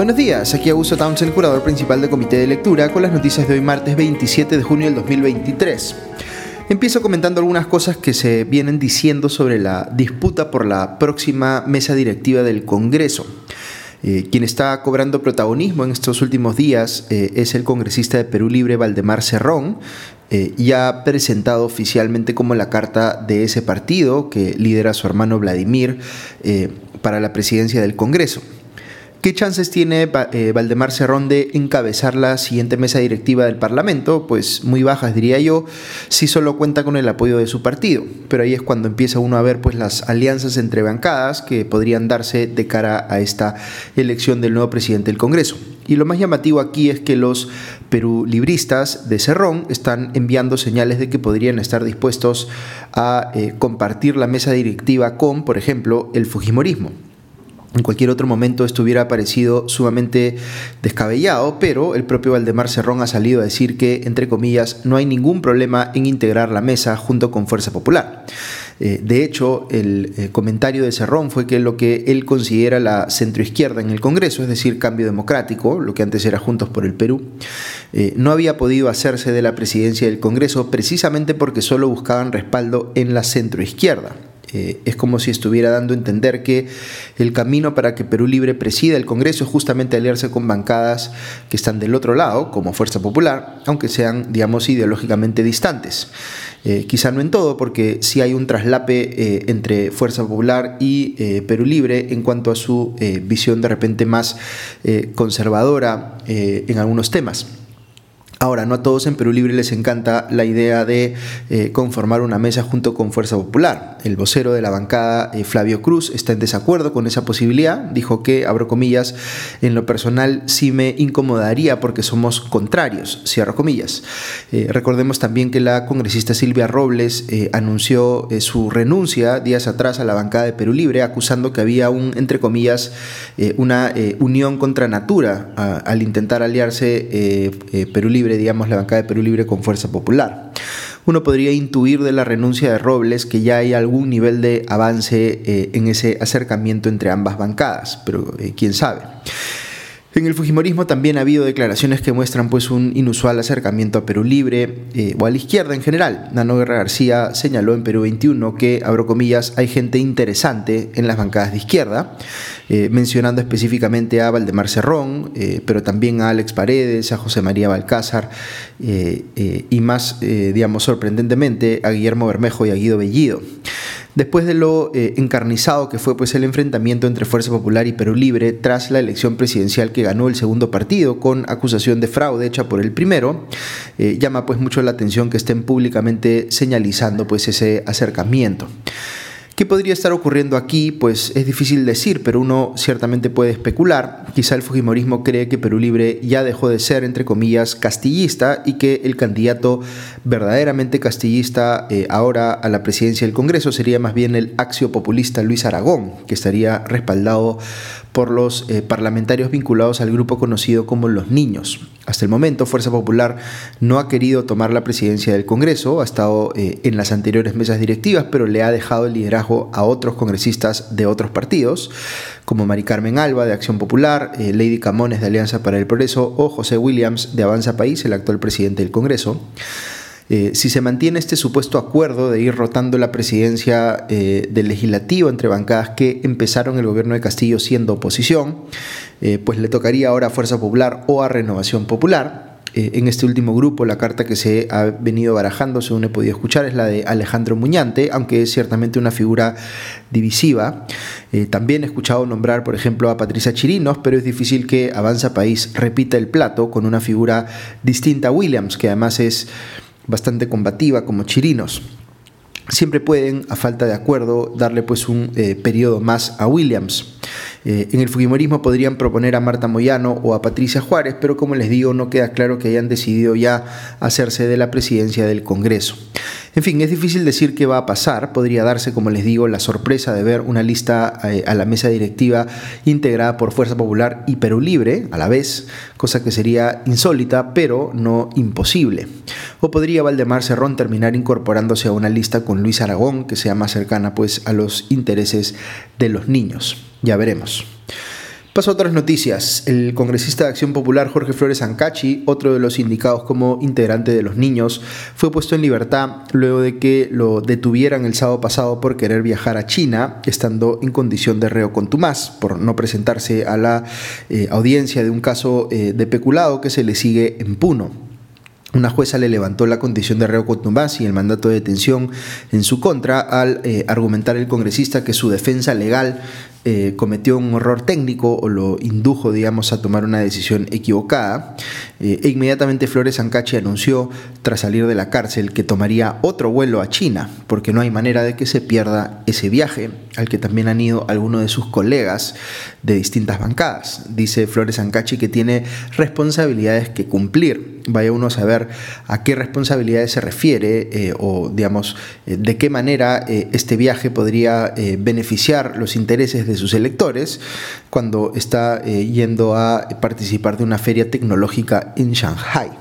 Buenos días, aquí Augusto Townsend, curador principal del Comité de Lectura, con las noticias de hoy martes 27 de junio del 2023. Empiezo comentando algunas cosas que se vienen diciendo sobre la disputa por la próxima mesa directiva del Congreso. Eh, quien está cobrando protagonismo en estos últimos días eh, es el congresista de Perú Libre, Valdemar Cerrón, eh, ya presentado oficialmente como la carta de ese partido que lidera su hermano Vladimir para la presidencia del Congreso. ¿Qué chances tiene eh, Valdemar Cerrón de encabezar la siguiente mesa directiva del Parlamento? Pues muy bajas, diría yo, si solo cuenta con el apoyo de su partido. Pero ahí es cuando empieza uno a ver pues, las alianzas entre bancadas que podrían darse de cara a esta elección del nuevo presidente del Congreso. Y lo más llamativo aquí es que los perulibristas de Cerrón están enviando señales de que podrían estar dispuestos a eh, compartir la mesa directiva con, por ejemplo, el Fujimorismo. En cualquier otro momento esto hubiera parecido sumamente descabellado, pero el propio Valdemar Cerrón ha salido a decir que, entre comillas, no hay ningún problema en integrar la mesa junto con Fuerza Popular. Eh, de hecho, el eh, comentario de Cerrón fue que lo que él considera la centroizquierda en el Congreso, es decir, cambio democrático, lo que antes era Juntos por el Perú, eh, no había podido hacerse de la presidencia del Congreso precisamente porque solo buscaban respaldo en la centroizquierda. Eh, es como si estuviera dando a entender que el camino para que Perú Libre presida el Congreso es justamente aliarse con bancadas que están del otro lado, como Fuerza Popular, aunque sean, digamos, ideológicamente distantes. Eh, quizá no en todo, porque sí hay un traslape eh, entre Fuerza Popular y Perú Libre en cuanto a su visión de repente más conservadora en algunos temas. Ahora, no a todos en Perú Libre les encanta la idea de eh, conformar una mesa junto con Fuerza Popular. El vocero de la bancada, eh, Flavio Cruz, está en desacuerdo con esa posibilidad. Dijo que, abro comillas, en lo personal sí me incomodaría porque somos contrarios, cierro comillas. Eh, recordemos también que la congresista Silvia Robles anunció su renuncia días atrás a la bancada de Perú Libre, acusando que había un, entre comillas, una unión contra natura al intentar aliarse Perú Libre digamos, la bancada de Perú Libre con Fuerza Popular. Uno podría intuir de la renuncia de Robles que ya hay algún nivel de avance eh, en ese acercamiento entre ambas bancadas, pero eh, quién sabe. En el Fujimorismo también ha habido declaraciones que muestran pues un inusual acercamiento a Perú Libre eh, o a la izquierda en general. Nano Guerra García señaló en Perú 21 que, abro comillas, hay gente interesante en las bancadas de izquierda, eh, mencionando específicamente a Valdemar Cerrón, eh, pero también a Alex Paredes, a José María Balcázar y más, digamos, sorprendentemente, a Guillermo Bermejo y a Guido Bellido. Después de lo eh, encarnizado que fue pues, el enfrentamiento entre Fuerza Popular y Perú Libre tras la elección presidencial que ganó el segundo partido con acusación de fraude hecha por el primero, eh, llama pues mucho la atención que estén públicamente señalizando pues ese acercamiento. ¿Qué podría estar ocurriendo aquí? Pues es difícil decir, pero uno ciertamente puede especular. Quizá el Fujimorismo cree que Perú Libre ya dejó de ser, entre comillas, castillista y que el candidato verdaderamente castillista eh, ahora a la presidencia del Congreso sería más bien el axio populista Luis Aragón, que estaría respaldado por los eh, parlamentarios vinculados al grupo conocido como Los Niños. Hasta el momento, Fuerza Popular no ha querido tomar la presidencia del Congreso, ha estado eh, en las anteriores mesas directivas, pero le ha dejado el liderazgo a otros congresistas de otros partidos, como Mari Carmen Alba de Acción Popular, eh, Lady Camones de Alianza para el Progreso o José Williams de Avanza País, el actual presidente del Congreso. Eh, si se mantiene este supuesto acuerdo de ir rotando la presidencia eh, del legislativo entre bancadas que empezaron el gobierno de Castillo siendo oposición, eh, pues le tocaría ahora a Fuerza Popular o a Renovación Popular. en este último grupo, la carta que se ha venido barajando, según he podido escuchar, es la de Alejandro Muñante, aunque es ciertamente una figura divisiva. también he escuchado nombrar, por ejemplo, a Patricia Chirinos, pero es difícil que Avanza País repita el plato con una figura distinta a Williams, que además es bastante combativa como Chirinos. Siempre pueden, a falta de acuerdo, darle pues un eh, periodo más a Williams. Eh, en el Fujimorismo podrían proponer a Marta Moyano o a Patricia Juárez, pero como les digo, no queda claro que hayan decidido ya hacerse de la presidencia del Congreso. En fin, es difícil decir qué va a pasar. Podría darse, como les digo, la sorpresa de ver una lista eh, a la mesa directiva integrada por Fuerza Popular y Perú Libre a la vez, cosa que sería insólita, pero no imposible. O podría Valdemar Cerrón terminar incorporándose a una lista con Luis Aragón, que sea más cercana pues, a los intereses de los niños. Ya veremos. Paso a otras noticias. El congresista de Acción Popular Jorge Flores Ancachi, otro de los indicados como integrante de los niños, fue puesto en libertad luego de que lo detuvieran el sábado pasado por querer viajar a China, estando en condición de reo contumaz, por no presentarse a la eh, audiencia de un caso eh, de peculado que se le sigue en Puno. Una jueza le levantó la condición de reo contumaz y el mandato de detención en su contra al eh, argumentar el congresista que su defensa legal eh, cometió un error técnico o lo indujo, digamos, a tomar una decisión equivocada. Eh, e inmediatamente Flores Ancachi anunció, tras salir de la cárcel, que tomaría otro vuelo a China, porque no hay manera de que se pierda ese viaje, al que también han ido algunos de sus colegas de distintas bancadas. Dice Flores Ancachi que tiene responsabilidades que cumplir. Vaya uno a saber a qué responsabilidades se refiere eh, o, digamos, de qué manera este viaje podría beneficiar los intereses de sus electores cuando está eh, yendo a participar de una feria tecnológica en Shanghai.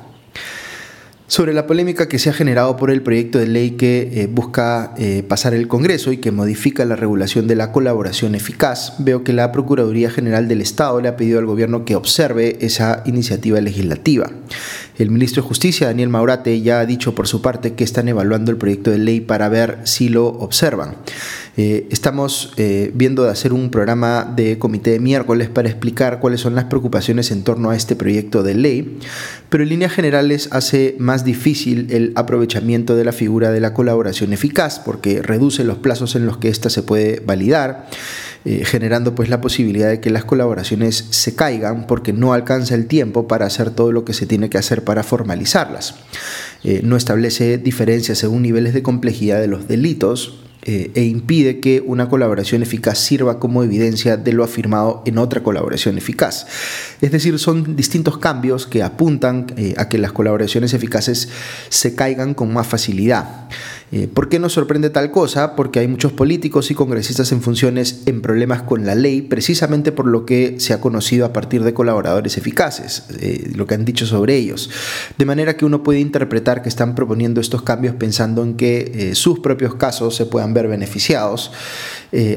Sobre la polémica que se ha generado por el proyecto de ley que eh, busca eh, pasar el Congreso y que modifica la regulación de la colaboración eficaz, veo que la Procuraduría General del Estado le ha pedido al gobierno que observe esa iniciativa legislativa. El ministro de Justicia, Daniel Maurate, ya ha dicho por su parte que están evaluando el proyecto de ley para ver si lo observan. Eh, estamos eh, viendo de hacer un programa de comité de miércoles para explicar cuáles son las preocupaciones en torno a este proyecto de ley, pero en líneas generales hace más difícil el aprovechamiento de la figura de la colaboración eficaz porque reduce los plazos en los que ésta se puede validar. Eh, generando pues la posibilidad de que las colaboraciones se caigan porque no alcanza el tiempo para hacer todo lo que se tiene que hacer para formalizarlas. no establece diferencias según niveles de complejidad de los delitos, eh, e impide que una colaboración eficaz sirva como evidencia de lo afirmado en otra colaboración eficaz. Es decir, son distintos cambios que apuntan eh, a que las colaboraciones eficaces se caigan con más facilidad. Eh, ¿Por qué nos sorprende tal cosa? Porque hay muchos políticos y congresistas en funciones en problemas con la ley, precisamente por lo que se ha conocido a partir de colaboradores eficaces, lo que han dicho sobre ellos. De manera que uno puede interpretar que están proponiendo estos cambios pensando en que eh, sus propios casos se puedan ver beneficiados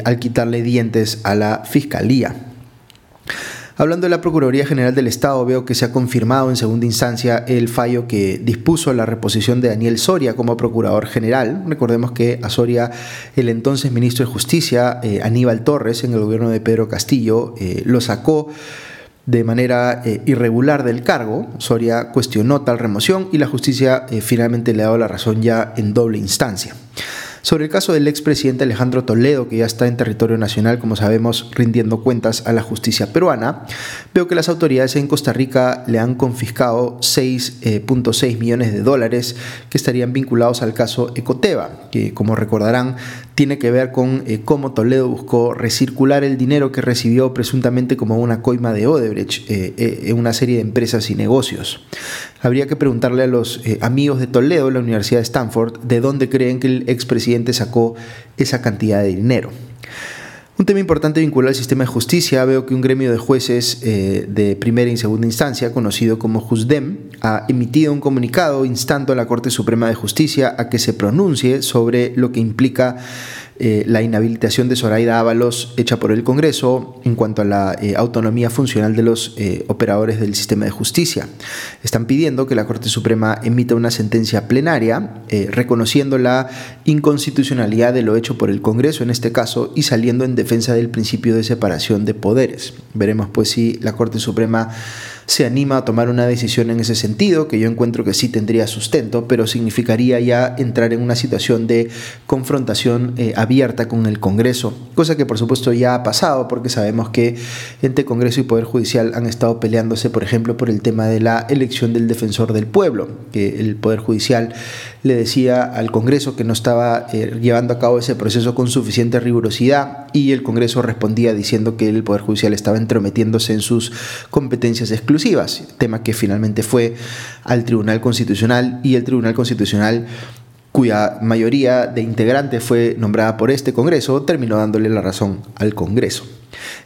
al quitarle dientes a la fiscalía. Hablando de la Procuraduría General del Estado, veo que se ha confirmado en segunda instancia el fallo que dispuso la reposición de Daniel Soria como Procurador General. Recordemos que a Soria, el entonces ministro de Justicia, eh, Aníbal Torres, en el gobierno de Pedro Castillo, eh, lo sacó de manera eh, irregular del cargo. Soria cuestionó tal remoción y la justicia finalmente le ha dado la razón ya en doble instancia. Sobre el caso del expresidente Alejandro Toledo, que ya está en territorio nacional, como sabemos, rindiendo cuentas a la justicia peruana, veo que las autoridades en Costa Rica le han confiscado 6.6 eh, millones de dólares que estarían vinculados al caso Ecoteva, que como recordarán tiene que ver con eh, cómo Toledo buscó recircular el dinero que recibió presuntamente como una coima de Odebrecht eh, eh, en una serie de empresas y negocios. Habría que preguntarle a los amigos de Toledo, la Universidad de Stanford, de dónde creen que el expresidente sacó esa cantidad de dinero. Un tema importante vinculado al sistema de justicia, veo que un gremio de jueces eh, de primera y segunda instancia, conocido como JUSDEM, ha emitido un comunicado instando a la Corte Suprema de Justicia a que se pronuncie sobre lo que implica eh, la inhabilitación de Zoraida Ábalos hecha por el Congreso en cuanto a la eh, autonomía funcional de los eh, operadores del sistema de justicia. Están pidiendo que la Corte Suprema emita una sentencia plenaria reconociendo la inconstitucionalidad de lo hecho por el Congreso en este caso y saliendo en defensa del principio de separación de poderes. Veremos pues si la Corte Suprema se anima a tomar una decisión en ese sentido, que yo encuentro que sí tendría sustento, pero significaría ya entrar en una situación de confrontación eh, abierta con el Congreso, cosa que por supuesto ya ha pasado, porque sabemos que entre Congreso y Poder Judicial han estado peleándose, por ejemplo, por el tema de la elección del defensor del pueblo, que el Poder Judicial le decía al Congreso que no estaba eh, llevando a cabo ese proceso con suficiente rigurosidad y el Congreso respondía diciendo que el Poder Judicial estaba entrometiéndose en sus competencias exclusivas, tema que finalmente fue al Tribunal Constitucional y el Tribunal Constitucional cuya mayoría de integrantes fue nombrada por este Congreso, terminó dándole la razón al Congreso.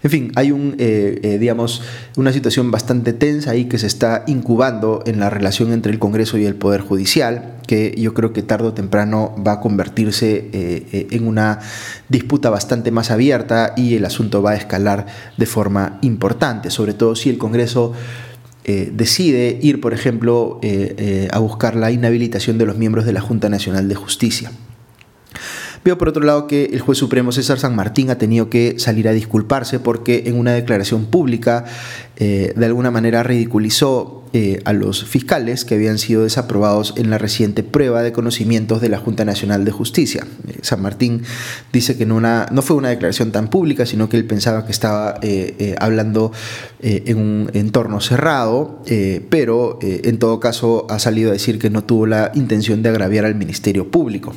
En fin, hay un, eh, eh, digamos, una situación bastante tensa ahí que se está incubando en la relación entre el Congreso y el Poder Judicial, que yo creo que tarde o temprano va a convertirse eh, en una disputa bastante más abierta y el asunto va a escalar de forma importante, sobre todo si el Congreso decide ir, por ejemplo, a buscar la inhabilitación de los miembros de la Junta Nacional de Justicia. Veo por otro lado que el juez supremo César San Martín ha tenido que salir a disculparse porque en una declaración pública eh, de alguna manera ridiculizó eh, a los fiscales que habían sido desaprobados en la reciente prueba de conocimientos de la Junta Nacional de Justicia. Eh, San Martín dice que no, fue una declaración tan pública, sino que él pensaba que estaba hablando en un entorno cerrado, pero en todo caso ha salido a decir que no tuvo la intención de agraviar al Ministerio Público.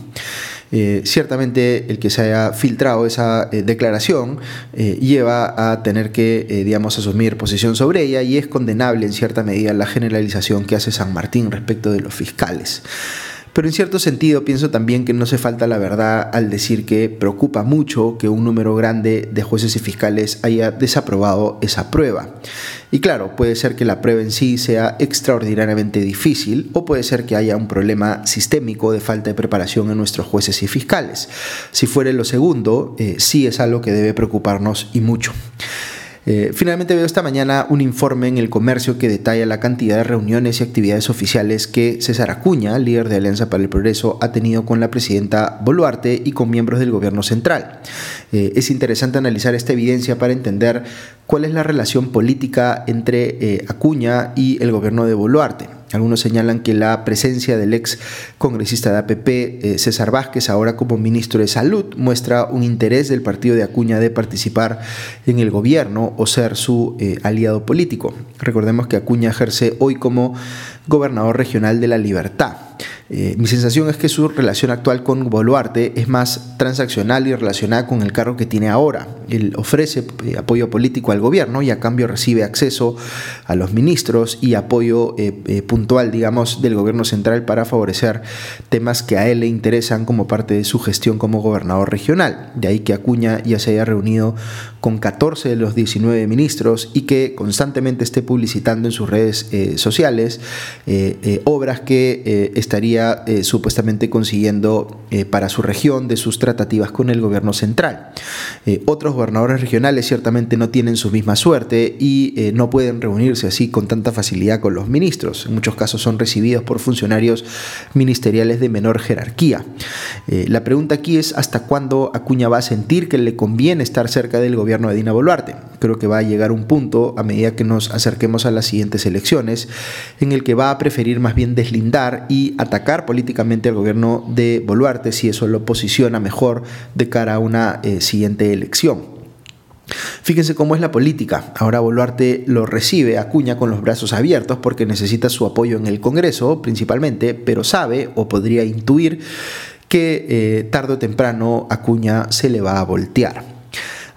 Eh, ciertamente el que se haya filtrado esa eh, declaración eh, lleva a tener que, digamos, asumir posición sobre ella y es condenable en cierta medida la generalización que hace San Martín respecto de los fiscales. Pero en cierto sentido pienso también que no se falta la verdad al decir que preocupa mucho que un número grande de jueces y fiscales haya desaprobado esa prueba. Y claro, puede ser que la prueba en sí sea extraordinariamente difícil o puede ser que haya un problema sistémico de falta de preparación en nuestros jueces y fiscales. Si fuere lo segundo, eh, sí es algo que debe preocuparnos y mucho. Eh, finalmente veo esta mañana un informe en el comercio que detalla la cantidad de reuniones y actividades oficiales que César Acuña, líder de Alianza para el Progreso, ha tenido con la presidenta Boluarte y con miembros del gobierno central. Eh, es interesante analizar esta evidencia para entender cuál es la relación política entre eh, Acuña y el gobierno de Boluarte. Algunos señalan que la presencia del ex congresista de APP, eh, César Vázquez, ahora como ministro de Salud, muestra un interés del partido de Acuña de participar en el gobierno o ser su eh, aliado político. Recordemos que Acuña ejerce hoy como gobernador regional de la Libertad. Eh, mi sensación es que su relación actual con Boluarte es más transaccional y relacionada con el cargo que tiene ahora. Él ofrece eh, apoyo político al gobierno y a cambio recibe acceso a los ministros y apoyo eh, puntual, digamos, del gobierno central para favorecer temas que a él le interesan como parte de su gestión como gobernador regional. De ahí que Acuña ya se haya reunido con 14 de los 19 ministros y que constantemente esté publicitando en sus redes sociales obras que estaría eh, supuestamente consiguiendo eh, para su región de sus tratativas con el gobierno central. Eh, otros gobernadores regionales ciertamente no tienen su misma suerte y no pueden reunirse así con tanta facilidad con los ministros. En muchos casos son recibidos por funcionarios ministeriales de menor jerarquía. la pregunta aquí es hasta cuándo Acuña va a sentir que le conviene estar cerca del gobierno de Dina Boluarte. Creo que va a llegar un punto a medida que nos acerquemos a las siguientes elecciones en el que va a preferir más bien deslindar y atacar políticamente al gobierno de Boluarte si eso lo posiciona mejor de cara a una eh, siguiente elección. Fíjense cómo es la política. Ahora Boluarte lo recibe Acuña con los brazos abiertos porque necesita su apoyo en el Congreso principalmente, pero sabe o podría intuir que eh, tarde o temprano Acuña se le va a voltear.